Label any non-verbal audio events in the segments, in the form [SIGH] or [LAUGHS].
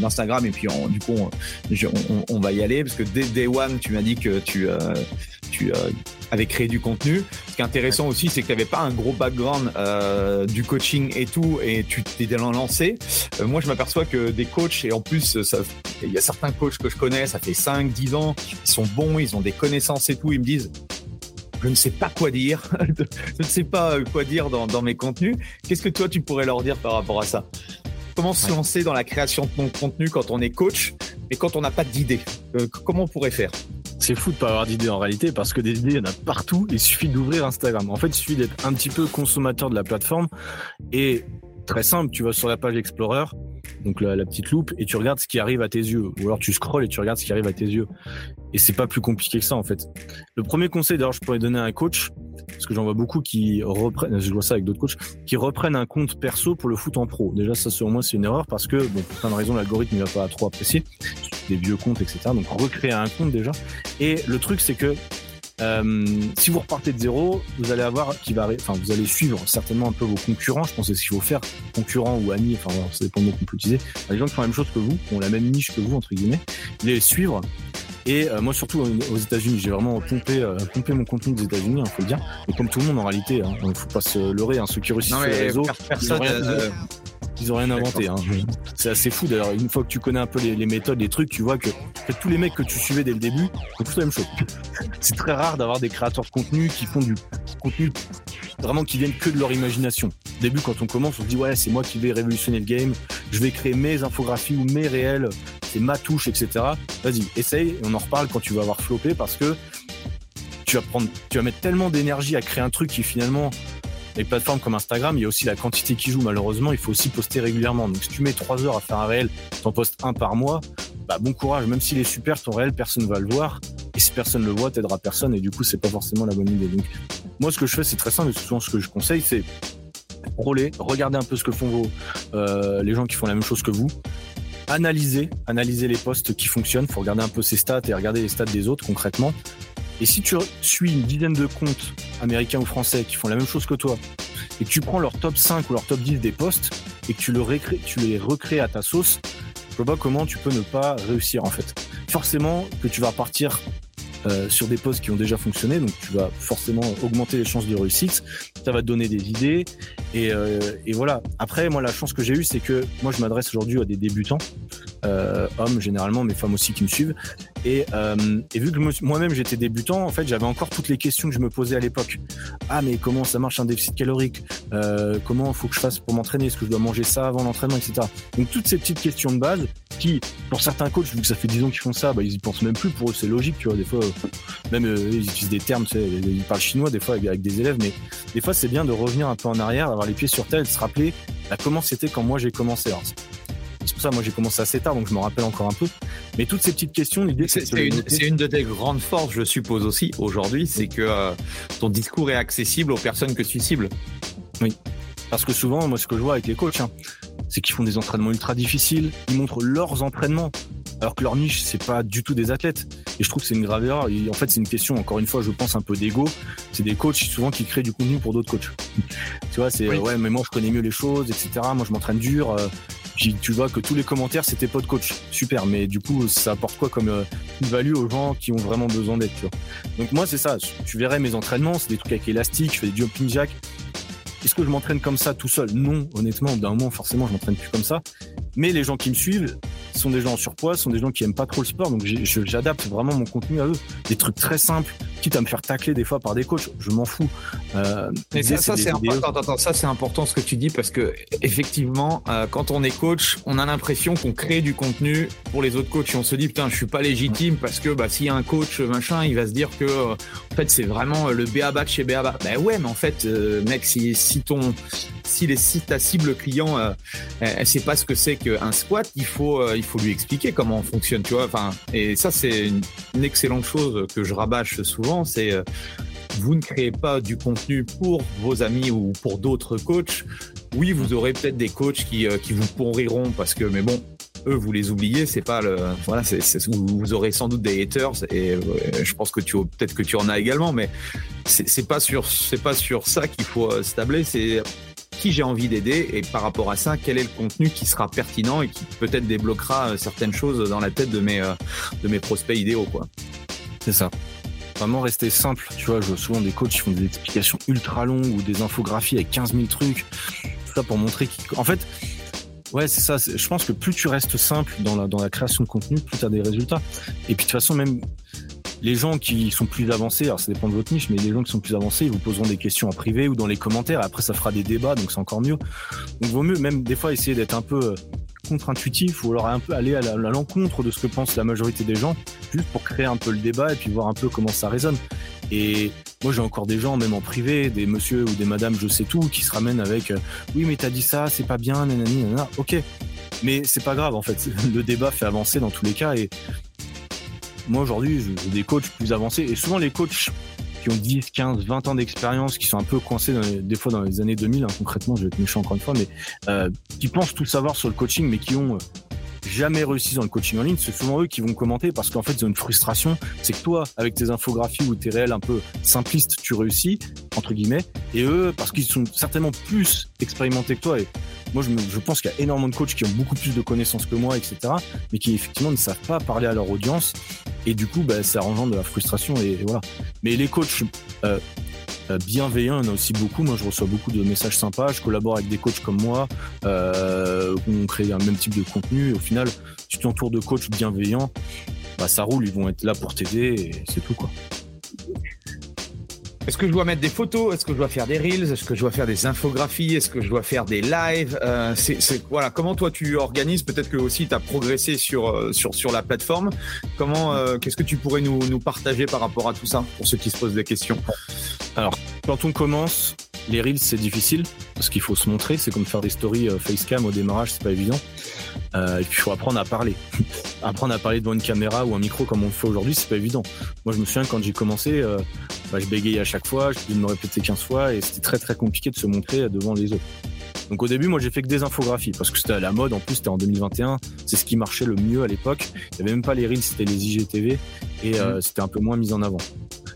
d'Instagram et puis du coup on, va y aller parce que dès day one tu m'as dit que tu euh, tu euh, avais créé du contenu. Ce qui est intéressant aussi c'est que tu n'avais pas un gros background euh, du coaching et tout et tu t'es lancé. moi je m'aperçois que des coachs et en plus il y a certains coachs que je connais ça fait 5 10 ans ils sont bons ils ont des connaissances et tout ils me disent je ne sais pas quoi dire, [LAUGHS] je ne sais pas quoi dire dans, dans mes contenus. Qu'est-ce que toi tu pourrais leur dire par rapport à ça? Comment se lancer dans la création de contenu quand on est coach et quand on n'a pas d'idée euh, Comment on pourrait faire? C'est fou de pas avoir d'idées en réalité parce que des idées, il y en a partout. Il suffit d'ouvrir Instagram. En fait, il suffit d'être un petit peu consommateur de la plateforme et très simple, tu vas sur la page Explorer, donc la, petite loupe, et tu regardes ce qui arrive à tes yeux. Ou alors tu scrolles et tu regardes ce qui arrive à tes yeux. Et c'est pas plus compliqué que ça en fait. Le premier conseil d'ailleurs, je pourrais donner à un coach, parce que j'en vois beaucoup qui reprennent, je vois ça avec d'autres coachs, qui reprennent un compte perso pour le foot en pro. Déjà, ça, selon moi, c'est une erreur parce que, bon, pour plein de raisons, l'algorithme ne va pas trop apprécier. Des vieux comptes, etc. Donc, recréer un compte déjà. Et le truc, c'est que euh, si vous repartez de zéro, vous allez avoir qui va, enfin, vous allez suivre certainement un peu vos concurrents. Je pense que ce qu'il faut faire, concurrents ou amis. Enfin, ça dépend de qu'on peut utiliser. Les gens qui font la même chose que vous, qui ont la même niche que vous entre guillemets, les suivre. Et euh, moi, surtout aux États-Unis, j'ai vraiment pompé, euh, pompé mon contenu des États-Unis, il hein, faut le dire. Et comme tout le monde en réalité, hein, il faut pas se leurrer. Hein, ceux qui réussissent sur les réseaux, personne, ils ont rien inventé. Hein. C'est assez fou d'ailleurs. Une fois que tu connais un peu les, méthodes, les trucs, tu vois que tous les mecs que tu suivais dès le début font tous la même chose. [LAUGHS] C'est très rare d'avoir des créateurs de contenu qui font du contenu vraiment qui viennent que de leur imagination. Au début, quand on commence, on se dit ouais, c'est moi qui vais révolutionner le game. Je vais créer mes infographies ou mes réels. C'est ma touche, etc. Vas-y, essaye. Et on en reparle quand tu vas avoir floppé parce que tu vas prendre, tu vas mettre tellement d'énergie à créer un truc qui finalement les plateformes comme Instagram, il y a aussi la quantité qui joue. Malheureusement, il faut aussi poster régulièrement. Donc, si tu mets trois heures à faire un réel, t'en postes un par mois, bah, bon courage. Même s'il est super, ton réel, personne va le voir. Et si personne le voit, t'aidera personne. Et du coup, c'est pas forcément la bonne idée. Donc, moi, ce que je fais, c'est très simple. Et souvent, ce que je conseille, c'est rouler, regarder un peu ce que font vos, euh, les gens qui font la même chose que vous. Analyser, analyser les posts qui fonctionnent. Faut regarder un peu ses stats et regarder les stats des autres concrètement. Et si tu suis une dizaine de comptes américains ou français qui font la même chose que toi, et que tu prends leur top 5 ou leur top 10 des posts, et que tu, le les recrées à ta sauce, je vois pas comment tu peux ne pas réussir en fait. Forcément que tu vas partir euh, sur des posts qui ont déjà fonctionné, donc tu vas forcément augmenter les chances de réussite, ça va te donner des idées, et, euh, et voilà. Après, moi, la chance que j'ai eue, c'est que moi, je m'adresse aujourd'hui à des débutants, euh, hommes généralement, mais femmes aussi qui me suivent. Et, euh, et vu que moi-même j'étais débutant, en fait, j'avais encore toutes les questions que je me posais à l'époque. Ah, mais comment ça marche un déficit calorique? Euh, Comment faut que je fasse pour m'entraîner? Est-ce que je dois manger ça avant l'entraînement, etc. Donc toutes ces petites questions de base qui, pour certains coachs, vu que ça fait 10 ans qu'ils font ça, bah, ils y pensent même plus. Pour eux, c'est logique, tu vois. Des fois, même ils utilisent des termes, tu sais, ils parlent chinois des fois avec, des élèves, mais des fois, c'est bien de revenir un peu en arrière, d'avoir les pieds sur terre de se rappeler bah, comment c'était quand moi j'ai commencé. C'est pour ça, moi, j'ai commencé assez tard, donc je me rappelle encore un peu. Mais toutes ces petites questions, l'idée, c'est une, une, de tes grandes forces, je suppose aussi, aujourd'hui, c'est que euh, ton discours est accessible aux personnes que tu cibles. Oui. Parce que souvent, moi, ce que je vois avec les coachs, hein, c'est qu'ils font des entraînements ultra difficiles. Ils montrent leurs entraînements, alors que leur niche, c'est pas du tout des athlètes. Et je trouve que c'est une grave erreur. en fait, c'est une question, encore une fois, je pense un peu d'ego. C'est des coachs souvent qui créent du contenu pour d'autres coachs. [LAUGHS] tu vois, c'est ouais, mais moi, je connais mieux les choses, etc. Moi, je m'entraîne dur. Euh, tu vois que tous les commentaires c'était pas de coach. Super, mais du coup, ça apporte quoi comme euh, value aux gens qui ont vraiment besoin d'être, Donc moi, c'est ça. Tu verrais mes entraînements, c'est des trucs avec élastique, je fais des jumping jack. Est-ce que je m'entraîne comme ça tout seul? Non, honnêtement, d'un moment, forcément, je m'entraîne plus comme ça. Mais les gens qui me suivent sont des gens en surpoids, sont des gens qui aiment pas trop le sport, donc j'adapte vraiment mon contenu à eux. Des trucs très simples, quitte à me faire tacler des fois par des coachs, je m'en fous. Euh, Mais ça, ça c'est important. ça c'est important ce que tu dis parce que effectivement, euh, quand on est coach, on a l'impression qu'on crée du contenu pour les autres coachs et on se dit putain, je suis pas légitime parce que bah s'il y a un coach machin, il va se dire que euh, en fait c'est vraiment le BABA de chez BABA. Ben ouais, mais en fait, mec, si, si ton si, les, si ta cible client, euh, elle, sait pas ce que c'est qu'un squat, il faut, il faut lui expliquer comment on fonctionne, tu vois. Enfin, et ça, c'est une, une, excellente chose que je rabâche souvent, c'est vous ne créez pas du contenu pour vos amis ou pour d'autres coachs. Oui, vous aurez peut-être des coachs qui, euh, qui vous pourriront parce que, mais bon, eux, vous les oubliez, c'est pas le, voilà, c'est, vous aurez sans doute des haters et euh, je pense que tu, peut-être que tu en as également, mais c'est, c'est pas sur, c'est pas sur ça qu'il faut euh, se tabler, c'est qui j'ai envie d'aider et par rapport à ça, quel est le contenu qui sera pertinent et qui peut-être débloquera certaines choses dans la tête de mes, de mes prospects idéaux, quoi. C'est ça vraiment rester simple. Tu vois, je vois souvent des coachs qui font des explications ultra longues ou des infographies avec 15 000 trucs. Tout ça pour montrer qu'en fait, ouais, c'est ça. Je pense que plus tu restes simple dans la, dans la création de contenu, plus tu as des résultats. Et puis de toute façon, même les gens qui sont plus avancés, alors ça dépend de votre niche, mais les gens qui sont plus avancés, ils vous poseront des questions en privé ou dans les commentaires. Après, ça fera des débats, donc c'est encore mieux. Donc, vaut mieux même des fois essayer d'être un peu euh, contre-intuitif ou alors un peu aller à l'encontre de ce que pense la majorité des gens, juste pour créer un peu le débat et puis voir un peu comment ça résonne. Et moi, j'ai encore des gens, même en privé, des monsieur ou des madames, je sais tout, qui se ramènent avec euh, oui, mais t'as dit ça, c'est pas bien, nanani, nanana. Ok, mais c'est pas grave en fait. [LAUGHS] Le débat fait avancer dans tous les cas et moi aujourd'hui, j'ai des coachs plus avancés et souvent les coachs qui ont 10, 15, 20 ans d'expérience, qui sont un peu coincés des fois dans les années 2000, hein, concrètement, je vais être méchant encore une fois, mais euh, qui pensent tout savoir sur le coaching, mais qui ont euh, jamais réussi dans le coaching en ligne, c'est souvent eux qui vont commenter parce qu'en fait, ils ont une frustration. C'est que toi, avec tes infographies ou tes réels un peu simplistes, tu réussis, entre guillemets, et eux, parce qu'ils sont certainement plus expérimentés que toi, et moi, je, je pense qu'il y a énormément de coachs qui ont beaucoup plus de connaissances que moi, etc., mais qui effectivement ne savent pas parler à leur audience, et du coup, bah, ça engendre de la frustration, et, voilà. Mais les coachs euh, euh, bienveillants, il y en a aussi beaucoup. Moi, je reçois beaucoup de messages sympas. Je collabore avec des coachs comme moi. Euh, on crée un même type de contenu. au final, tu t'entoures de coachs bienveillants, bah, ça roule. Ils vont être là pour t'aider et c'est tout, quoi. Est-ce que je dois mettre des photos? Est-ce que je dois faire des reels? Est-ce que je dois faire des infographies? Est-ce que je dois faire des lives? Euh, c'est, voilà. Comment toi tu organises? Peut-être que aussi tu as progressé sur, euh, sur, sur la plateforme. Comment euh, Qu'est-ce que tu pourrais nous, nous partager par rapport à tout ça pour ceux qui se posent des questions? Alors, quand on commence, les reels c'est difficile parce qu'il faut se montrer. C'est comme faire des stories facecam au démarrage, c'est pas évident. Euh, et puis il faut apprendre à parler. [LAUGHS] apprendre à parler devant une caméra ou un micro comme on le fait aujourd'hui, c'est pas évident. Moi, je me souviens quand j'ai commencé, euh, bah, je bégayais à chaque fois, je devais me répéter 15 fois et c'était très très compliqué de se montrer devant les autres. Donc au début, moi j'ai fait que des infographies parce que c'était à la mode. En plus, c'était en 2021. C'est ce qui marchait le mieux à l'époque. Il y avait même pas les reels, c'était les IGTV et euh, mmh. c'était un peu moins mis en avant.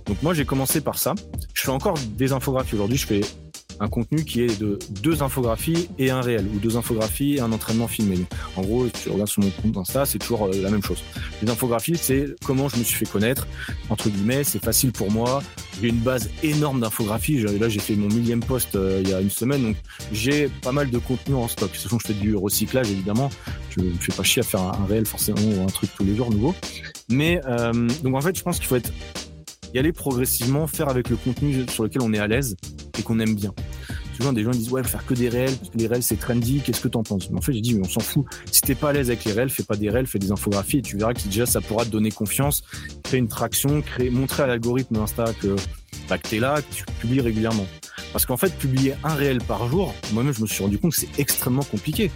Donc moi j'ai commencé par ça. Je fais encore des infographies aujourd'hui. Je fais un contenu qui est de deux infographies et un réel, ou deux infographies et un entraînement filmé. En gros, tu regardes sur mon compte Insta, c'est toujours euh, la même chose. Les infographies, c'est comment je me suis fait connaître, entre guillemets, c'est facile pour moi. J'ai une base énorme d'infographies. Là, j'ai fait mon millième post euh, il y a une semaine, donc j'ai pas mal de contenu en stock. Toute façon, je fais du recyclage, évidemment. Je ne fais pas chier à faire un, réel forcément ou un truc tous les jours nouveau. Mais euh, donc en fait, je pense qu'il faut être y aller progressivement, faire avec le contenu sur lequel on est à l'aise et qu'on aime bien. Souvent, des gens disent ouais, faire que des réels, parce que les réels c'est trendy, qu'est-ce que t'en penses? Mais en fait, j'ai dit mais on s'en fout. Si t'es pas à l'aise avec les réels, fais pas des réels, fais des infographies et tu verras que déjà ça pourra te donner confiance, créer une traction, créer, montrer à l'algorithme d'Insta que, bah, que t'es là, que tu publies régulièrement. Parce qu'en fait, publier un réel par jour, moi-même, je me suis rendu compte que c'est extrêmement compliqué.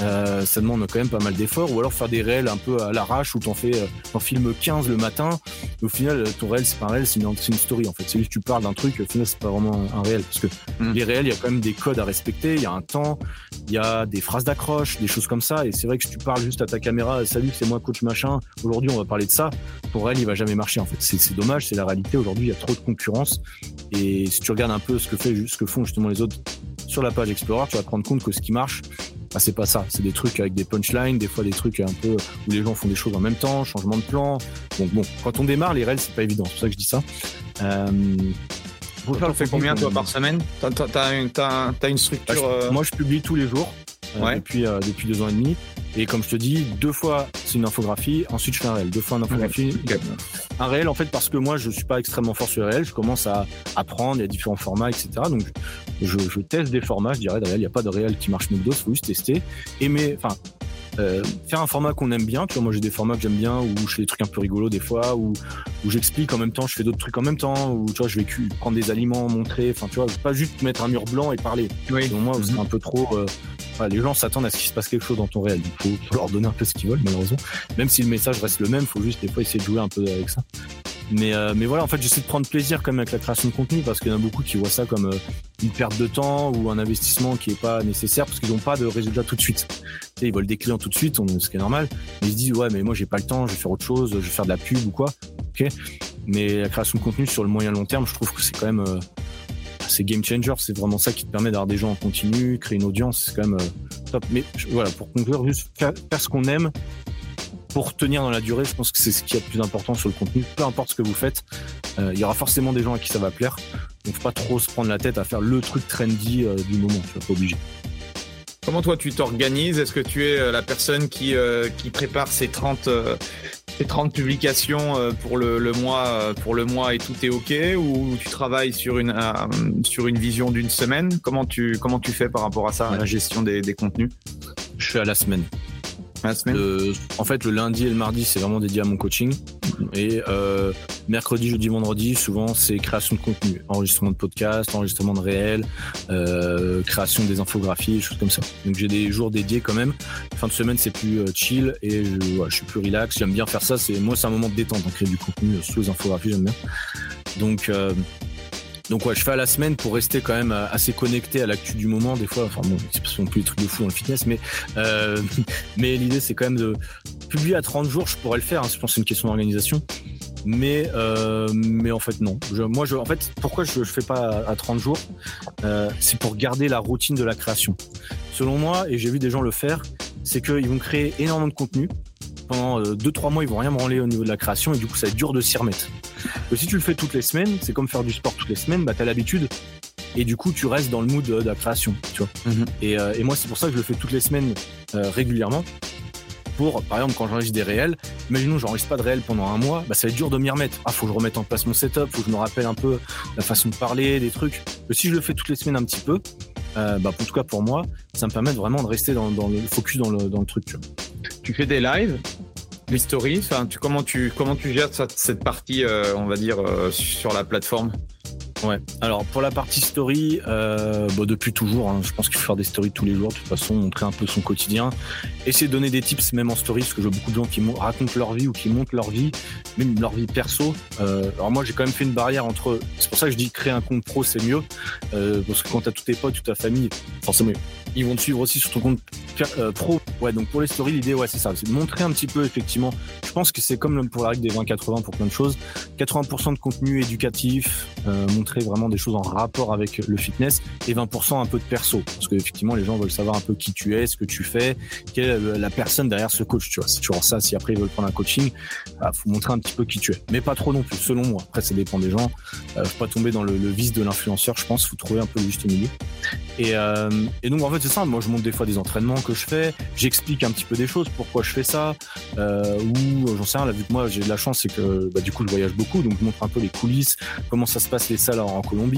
Euh, ça demande quand même pas mal d'efforts. Ou alors faire des réels un peu à l'arrache où t'en fais, euh, t'en filmes 15 le matin. au final, ton réel, c'est pas un réel, c'est une, story. En fait, c'est juste que tu parles d'un truc, au final, c'est pas vraiment un réel. Parce que mm. les réels, il y a quand même des codes à respecter. Il y a un temps, il y a des phrases d'accroche, des choses comme ça. Et c'est vrai que si tu parles juste à ta caméra, salut, c'est moi, coach machin. Aujourd'hui, on va parler de ça. Ton réel, il va jamais marcher. En fait, c'est dommage. C'est la réalité. Aujourd'hui, il y a trop de concurrence. Et si tu regardes un peu ce que fait ce que font justement les autres sur la page Explorer, tu vas te rendre compte que ce qui marche, bah, c'est pas ça. C'est des trucs avec des punchlines, des fois des trucs un peu où les gens font des choses en même temps, changement de plan. Donc bon, quand on démarre, les rails, c'est pas évident. C'est pour ça que je dis ça. Euh, tu fais combien toi par semaine T'as as, une structure bah, euh, Moi, je publie tous les jours euh, depuis, depuis deux ans et demi. Et comme je te dis, deux fois c'est une infographie, ensuite je fais un réel, deux fois une infographie, un réel en fait parce que moi je suis pas extrêmement fort sur le réel, je commence à apprendre, il y a différents formats, etc. Donc je, je teste des formats, je dirais il n'y a pas de réel qui marche mieux que d'autres, faut juste tester. Et mais, enfin, euh, faire un format qu'on aime bien. Tu vois, moi j'ai des formats que j'aime bien où je fais des trucs un peu rigolos des fois, où, où j'explique en même temps, je fais d'autres trucs en même temps, où tu vois, je vais prendre des aliments, montrer, enfin tu vois, pas juste mettre un mur blanc et parler. Oui. moi, c'est mhm. un peu trop. Euh, les gens s'attendent à ce qu'il se passe quelque chose dans ton réel. Il faut, leur donner un peu ce qu'ils veulent, malheureusement. Même si le message reste le même, faut juste des fois essayer de jouer un peu avec ça. Mais, euh, mais voilà, en fait, j'essaie de prendre plaisir quand même avec la création de contenu parce qu'il y en a beaucoup qui voient ça comme euh, une perte de temps ou un investissement qui est pas nécessaire parce qu'ils n'ont pas de résultat tout de suite. Ils veulent des clients tout de suite, ce qui est normal. Mais ils se disent, ouais, mais moi, j'ai pas le temps, je vais faire autre chose, je vais faire de la pub ou quoi. Ok. Mais la création de contenu sur le moyen long terme, je trouve que c'est quand même, euh, c'est game changer. C'est vraiment ça qui te permet d'avoir des gens en continu, créer une audience. C'est quand même top. Mais voilà, pour conclure, juste faire ce qu'on aime pour tenir dans la durée, je pense que c'est ce qui est le plus important sur le contenu. Peu importe ce que vous faites, euh, il y aura forcément des gens à qui ça va plaire. Donc, faut pas trop se prendre la tête à faire le truc trendy euh, du moment. Tu vas pas obligé. Comment toi tu t'organises? Est-ce que tu es euh, la personne qui, qui prépare ces 30, ces 30 publications pour le, le, mois pour le mois et tout est ok? Ou tu travailles sur une sur une vision d'une semaine? Comment tu comment tu fais par rapport à ça, la gestion des, des contenus? Je suis à la semaine en fait, le lundi et le mardi, c'est vraiment dédié à mon coaching. Et euh, mercredi, jeudi, vendredi, souvent, c'est création de contenu, enregistrement de podcast, enregistrement de réel, euh, création des infographies, choses comme ça. Donc j'ai des jours dédiés quand même. Fin de semaine, c'est plus euh, chill et je, je, suis plus relax. J'aime bien faire ça. C'est moi, c'est un moment de détente, créer du contenu sous les infographies, j'aime bien. Donc donc ouais, je fais à la semaine pour rester quand même euh, assez connecté à l'actu du moment. Des fois, enfin bon, c'est pas plus des trucs de fou dans le fitness, mais euh, [LAUGHS] l'idée c'est quand même de publier à 30 jours. Je pourrais le faire. Hein, je pense que c'est une question d'organisation. Mais euh, en fait non. moi en fait pourquoi je, je fais pas à, 30 jours, c'est pour garder la routine de la création. Selon moi et j'ai vu des gens le faire, c'est qu'ils vont créer énormément de contenu pendant 2-3 euh, mois, ils vont rien branler au niveau de la création et du coup, ça va être dur de s'y remettre. Mais si tu le fais toutes les semaines, c'est comme faire du sport toutes les semaines, bah, tu as l'habitude et du coup, tu restes dans le mood de, la création, tu vois. Mhm. Euh, et, moi, c'est pour ça que je le fais toutes les semaines euh, régulièrement. Pour, par exemple, quand j'enregistre des réels, imaginons j'enregistre pas de réels pendant un mois, bah, ça va être dur de m'y remettre. Ah, faut que je remette en place mon setup, faut que je me rappelle un peu la façon de parler, des trucs. Mais si je le fais toutes les semaines un petit peu, bah, en tout cas pour moi, ça me permet vraiment de rester dans, le focus dans le, dans le truc. Tu, vois. tu fais des lives les comment, tu, gères cette partie, euh, on va dire, euh, sur la plateforme? Ouais. Alors pour la partie story, euh, bah, depuis toujours, hein, je pense qu'il faut faire des stories tous les jours. De toute façon, montrer un peu son quotidien, essayer de donner des tips même en story, parce que je vois beaucoup de gens qui racontent leur vie ou qui montrent leur vie, même leur vie perso. Alors moi, j'ai quand même fait une barrière entre. C'est pour ça que je dis créer un compte pro, c'est mieux, parce que quand t'as tous tes potes, toute ta famille, forcément, ils vont te suivre aussi sur ton compte euh, pro. Ouais, donc pour les stories, l'idée, ouais, c'est ça, c'est de montrer un petit peu effectivement. Je pense que c'est comme pour la règle des 20-80 pour plein de choses. 80% de contenu éducatif, euh, montrer vraiment des choses en rapport avec le fitness et 20% un peu de perso. Parce que effectivement, les gens veulent savoir un peu qui tu es, ce que tu fais, quelle est la personne derrière ce coach. Tu vois, c'est toujours ça. Si après ils veulent prendre un coaching, bah, faut montrer un petit peu qui tu es. Mais pas trop non plus, selon moi. Après, ça dépend des gens. Euh, faut pas tomber dans le, vice de l'influenceur, je pense. Faut trouver un peu le juste milieu. Et, euh, et donc, en fait, c'est ça. Moi, je montre des fois des entraînements que je fais. J'explique un petit peu des choses, pourquoi je fais ça. Euh, ou, j'en sais rien, là, vu que moi, j'ai de la chance, c'est que, bah, du coup, je voyage beaucoup. Donc, je montre un peu les coulisses, comment ça se passe les salles en Colombie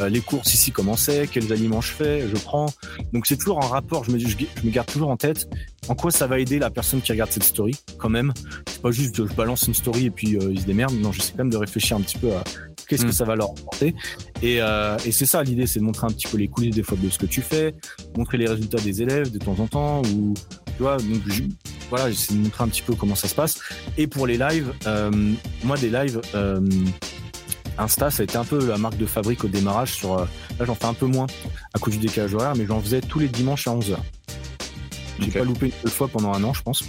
euh, les courses ici comment c'est, quels aliments je fais, je prends. Donc c'est toujours en rapport, je me, je, je me garde toujours en tête en quoi ça va aider la personne qui regarde cette story quand même. C'est pas juste je balance une story et puis euh, ils se démerdent. Non, j'essaie quand même de réfléchir un petit peu à qu'est-ce que mm. ça va leur apporter. Et, euh, et c'est ça l'idée, c'est de montrer un petit peu les coulisses des fois de ce que tu fais, montrer les résultats des élèves de temps en temps ou tu vois. Donc voilà, j'essaie de montrer un petit peu comment ça se passe. Et pour les lives, moi des lives. Insta, ça a été un peu la marque de fabrique au démarrage. Sur, euh, là, j'en fais un peu moins à cause du décalage horaire, mais j'en faisais tous les dimanches à 11h. J'ai pas loupé une seule fois pendant un an, je pense.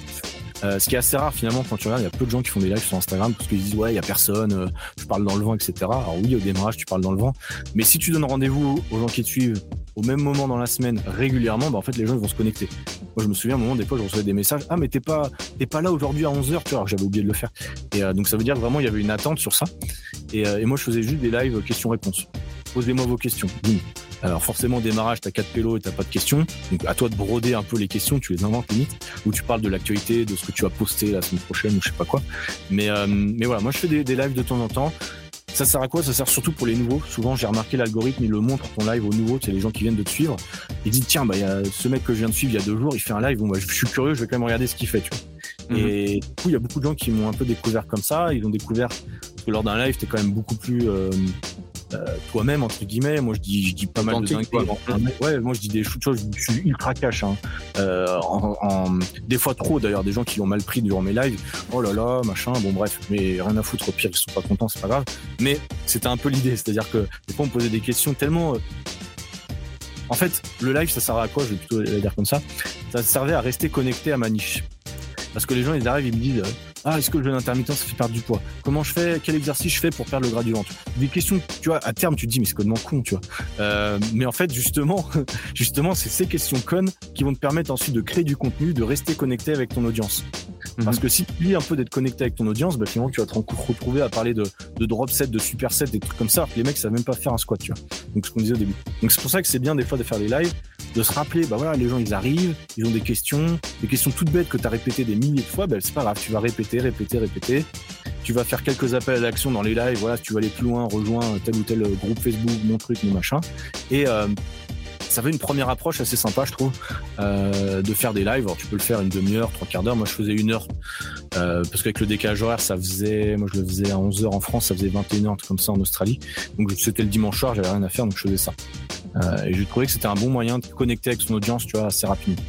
Euh, ce qui est assez rare finalement quand tu regardes, il y a peu de gens qui font des lives sur Instagram parce qu'ils disent ouais il y a personne, euh, je parle dans le vent, etc. Alors oui au démarrage tu parles dans le vent, mais si tu donnes rendez-vous aux gens qui te suivent au même moment dans la semaine régulièrement, bah en fait les gens ils vont se connecter. Moi je me souviens à un moment des fois je recevais des messages ah mais t'es pas t'es pas là aujourd'hui à 11h tu vois j'avais oublié de le faire. Et donc ça veut dire vraiment il y avait une attente sur ça. Et, et moi je faisais juste des lives questions-réponses. Posez-moi vos questions. Alors forcément, au démarrage, t'as quatre pélos et t'as pas de questions. Donc à toi de broder un peu les questions, tu les inventes limite, ou tu parles de l'actualité, de ce que tu vas poster la semaine prochaine ou je sais pas quoi. Mais, euh, mais voilà, moi je fais des, des lives de temps en temps. Ça sert à quoi? Ça sert surtout pour les nouveaux. Souvent, j'ai remarqué l'algorithme, il le montre ton live aux nouveaux, c'est les gens qui viennent de te suivre. Il dit tiens, bah il y a ce mec que je viens de suivre il y a deux jours, il fait un live. Bon, bah, je suis curieux, je vais quand même regarder ce qu'il fait. Tu vois. Mhm. Et du coup, il y a beaucoup de gens qui m'ont un peu découvert comme ça. Ils ont découvert que lors d'un live, t'es quand même beaucoup plus euh, toi-même entre guillemets. Moi, je dis, je dis pas mal de dingueries. quoi. Ouais, moi je dis des choses, je suis ultra cash. Hein. Euh, en, en- des fois trop d'ailleurs, des gens qui l'ont mal pris durant mes lives. Oh là là, machin. Bon bref, mais rien à foutre. Au pire, ils sont pas contents, c'est pas grave. Mais c'était un peu l'idée, c'est-à-dire que des fois on me posait des questions tellement. euh, En fait, le live, ça servait à quoi? Je vais plutôt dire comme ça. Ça servait à rester connecté à ma niche. Parce que les gens, ils arrivent, ils me disent euh, Ah, est-ce que le jeûne intermittent, ça fait perdre du poids? Comment je fais? Quel exercice je fais pour perdre le gras du ventre? Des questions, tu vois, à terme, tu te dis Mais c'est complètement con, tu vois. Euh, mais en fait, justement, [LAUGHS] justement, c'est ces questions connes qui vont te permettre ensuite de créer du contenu, de rester connecté avec ton audience. Parce que si tu dis un peu d'être connecté avec ton audience, bah, finalement, tu vas te re- retrouver à parler de, de drop set, de super set, des trucs comme ça, alors que les mecs savent même pas faire un squat, tu vois. Donc, ce qu'on disait au début. Donc, c'est pour ça que c'est bien, des fois, de faire des lives, de se rappeler, bah voilà, les gens, ils arrivent, ils ont des questions, des questions toutes bêtes que tu as répétées des milliers de fois, bah, c'est pas grave, tu vas répéter, répéter, répéter. Tu vas faire quelques appels à l'action dans les lives, voilà, tu vas aller plus loin, rejoins tel ou tel groupe Facebook, mon truc, mon machin. Et, euh, ça fait une première approche assez sympa, je trouve, euh, de faire des lives. Alors, tu peux le faire une demi-heure, trois quarts d'heure. Moi, je faisais une heure euh, parce qu'avec le décalage horaire, ça faisait, moi, je le faisais à 11 heures en France, ça faisait 21 heures, un truc comme ça en Australie. Donc, c'était le dimanche soir, j'avais rien à faire, donc je faisais ça. Euh, et j'ai trouvé que c'était un bon moyen de connecter avec son audience, tu vois, assez rapidement.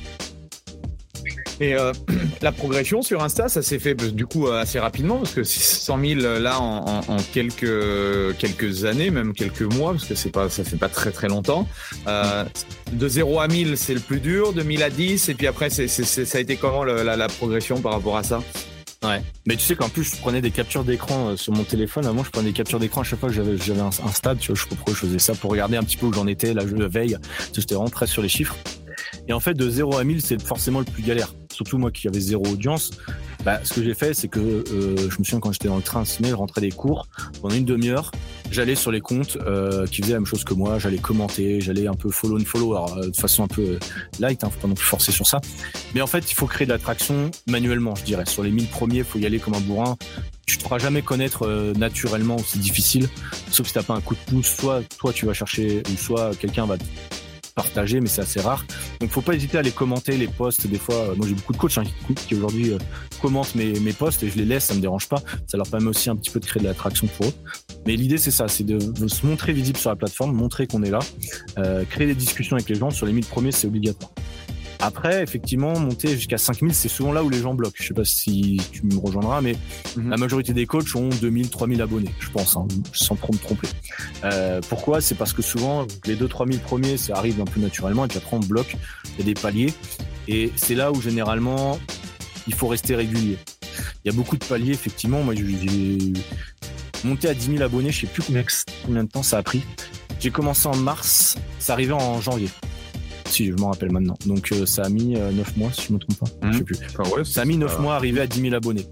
Et euh, [CLEARS THROAT] la progression sur Insta, ça s'est fait du coup assez rapidement parce que 100 000 là en, quelques quelques années, même quelques mois, parce que c'est pas ça fait pas très très longtemps. Euh, de 0 à 1000, c'est le plus dur. De 1000 à 10, et puis après, ça a été comment la progression par rapport à ça? Ouais. Mais tu sais qu'en plus, je prenais des captures d'écran euh, sur mon téléphone. Avant, je prenais des captures d'écran à chaque fois que j'avais, un, stade. Tu vois, je sais pas pourquoi je faisais ça pour regarder un petit peu où j'en étais, la veille. J'étais vraiment très sur les chiffres. Et en fait, de 0 à 1000, c'est forcément le plus galère. Surtout moi qui avais zéro audience. Bah, ce que j'ai fait, c'est que euh, je me souviens quand j'étais dans le train à Sydney, je rentrais des cours. Pendant une demi-heure, j'allais sur les comptes euh, qui faisaient la même chose que moi. J'allais commenter, j'allais un peu follow and follow, alors, euh, de façon un peu euh, light, hein, faut pas non plus forcer sur ça. Mais en fait, il faut créer de l'attraction manuellement, je dirais. Sur les 1000 premiers, faut y aller comme un bourrin. Tu te feras jamais connaître euh, naturellement, c'est difficile. Sauf si t'as pas un coup de pouce, soit toi tu vas chercher, ou soit quelqu'un va te partager, mais c'est assez rare. Donc faut pas hésiter à les commenter, les posts. Des fois, euh, moi j'ai beaucoup de coachs hein, qui, aujourd'hui euh, commentent mes, mes posts et je les laisse, ça me dérange pas. Ça leur permet aussi un petit peu de créer de l'attraction pour eux. Mais l'idée c'est ça, c'est de, de se montrer visible sur la plateforme, montrer qu'on est là, euh, créer des discussions avec les gens. Sur les 1000 premiers, c'est obligatoire. Après, effectivement, monter jusqu'à 5000, c'est souvent là où les gens bloquent. Je sais pas si tu me rejoindras, mais Mhm. la majorité des coachs ont 2000, 3000 abonnés, je pense, hein, sans trop me tromper. Euh, pourquoi? C'est parce que souvent, les 2 3000 premiers, ça arrive un peu naturellement, et puis après, on bloque. Il y a des paliers. Et c'est là où, généralement, il faut rester régulier. Il y a beaucoup de paliers, effectivement. Moi, j'ai monté à 10 000 abonnés, je sais plus combien, combien de temps ça a pris. J'ai commencé en mars, ça arrivait en janvier. Si, je m'en rappelle maintenant. Donc, euh, ça a mis euh, 9 mois, si je me trompe pas. Je sais plus. Ça a mis 9 mois à arriver à 10 000 abonnés.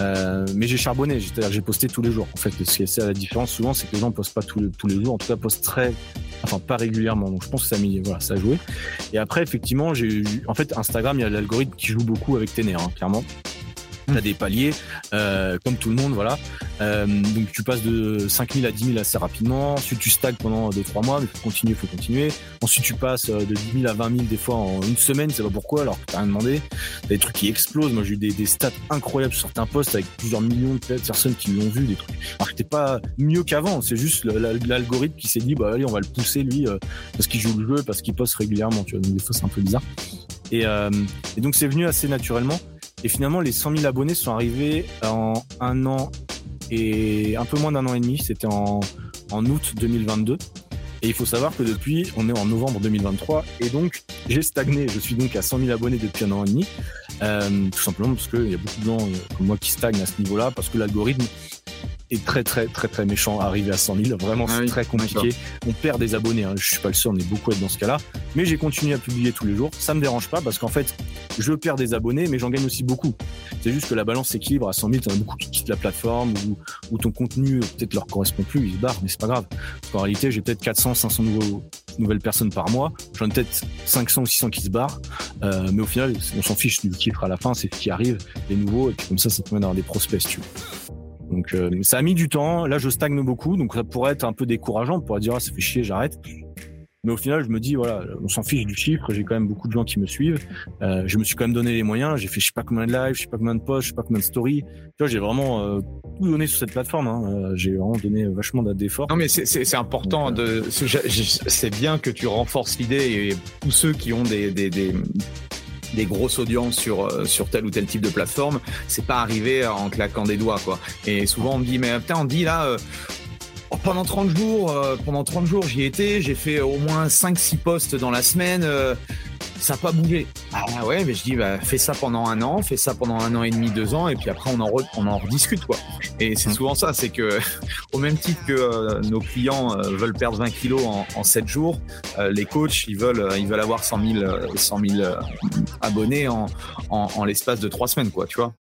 Euh, mais j'ai charbonné, c'est-à-dire que j'ai posté tous les jours. En fait, ce qui est c'est la différence souvent, c'est que les gens postent pas tous les, tous les jours, en tout cas postent très, enfin pas régulièrement. Donc je pense que ça a mis, voilà, ça a joué. Et après, effectivement, j'ai eu, en fait, Instagram, il y a l'algorithme qui joue beaucoup avec tes nerfs, hein, clairement. T'as des paliers, euh, comme tout le monde, voilà. Euh, donc tu passes de 5000 à 10 000 assez rapidement. Ensuite tu stagnes pendant 2-3 mois, mais faut continuer, faut continuer. Ensuite tu passes euh, de 10 000 à 20 000 des fois en une semaine, c'est pas pourquoi, alors que t'as rien demandé. T'as des trucs qui explosent. Moi j'ai eu des, stats incroyables sur certains posts avec plusieurs millions de personnes qui l'ont vu, des trucs. Alors que t'es pas mieux qu'avant, c'est juste l'algorithme qui s'est dit bah allez on va le pousser lui euh, parce qu'il joue le jeu, parce qu'il poste régulièrement. Tu vois, donc des fois c'est un peu bizarre. Et, euh, et donc c'est venu assez naturellement. Et finalement, les 100 000 abonnés sont arrivés en un an et un peu moins d'un an et demi. C'était en, en août 2022. Et il faut savoir que depuis, on est en novembre 2023. Et donc, j'ai stagné. Je suis donc à 100 000 abonnés depuis un an et demi. Euh, tout simplement parce qu'il y a beaucoup de gens euh, comme moi qui stagnent à ce niveau-là. Parce que l'algorithme est très, très, très, très méchant arriver à 100 000. Vraiment, Ah c'est oui, très compliqué. On perd des abonnés. Hein. Je suis pas le seul. On est beaucoup à être dans ce cas-là. Mais j'ai continué à publier tous les jours. Ça me dérange pas parce qu'en fait, je perds des abonnés, mais j'en gagne aussi beaucoup. C'est juste que la balance s'équilibre. À 100 000, t'en as beaucoup qui quittent la plateforme ou, ou ton contenu peut-être leur correspond plus, ils se barrent, mais c'est pas grave. Parce qu'en réalité, j'ai peut-être 400, 500 nouveaux nouvelles personnes par mois. J'en ai peut-être 500 ou 600 qui se barrent. Euh, mais au final, on s'en fiche du chiffre à la fin, c'est ce qui arrive, les nouveaux, et puis comme ça, ça permet d'avoir des prospects, tu vois. Donc euh, ça a mis du temps. Là, je stagne beaucoup, donc ça pourrait être un peu décourageant. On pourrait dire ah, ça fait chier, j'arrête. Mais au final, je me dis, voilà, on s'en fiche du chiffre. J'ai quand même beaucoup de gens qui me suivent. Euh, je me suis quand même donné les moyens. J'ai fait, je sais pas combien de live, je sais pas combien de posts, je sais pas combien de stories. Tu vois, j'ai vraiment euh, tout donné sur cette plateforme. Hein. Euh, j'ai vraiment donné vachement d'efforts. Non, mais c'est important de. C'est bien que tu renforces l'idée et tous ceux qui ont des, des, des des grosses audiences sur sur tel ou tel type de plateforme, c'est pas arrivé en claquant des doigts quoi. Et souvent on me dit mais putain on dit là Oh, pendant 30 jours, euh, pendant 30 jours, j'y étais, j'ai fait au moins 5-6 postes dans la semaine, euh, ça n'a pas bougé. Ah ouais, mais je dis, bah, fais ça pendant un an, fais ça pendant un an et demi, deux ans, et puis après on en, on en rediscute quoi. Et c'est mmh. souvent ça, c'est que [LAUGHS] au même titre que euh, nos clients veulent perdre 20 kilos en, en 7 jours, les coachs ils veulent, ils veulent avoir 100 000, 100 000 abonnés en, en, en l'espace de 3 semaines quoi, tu vois.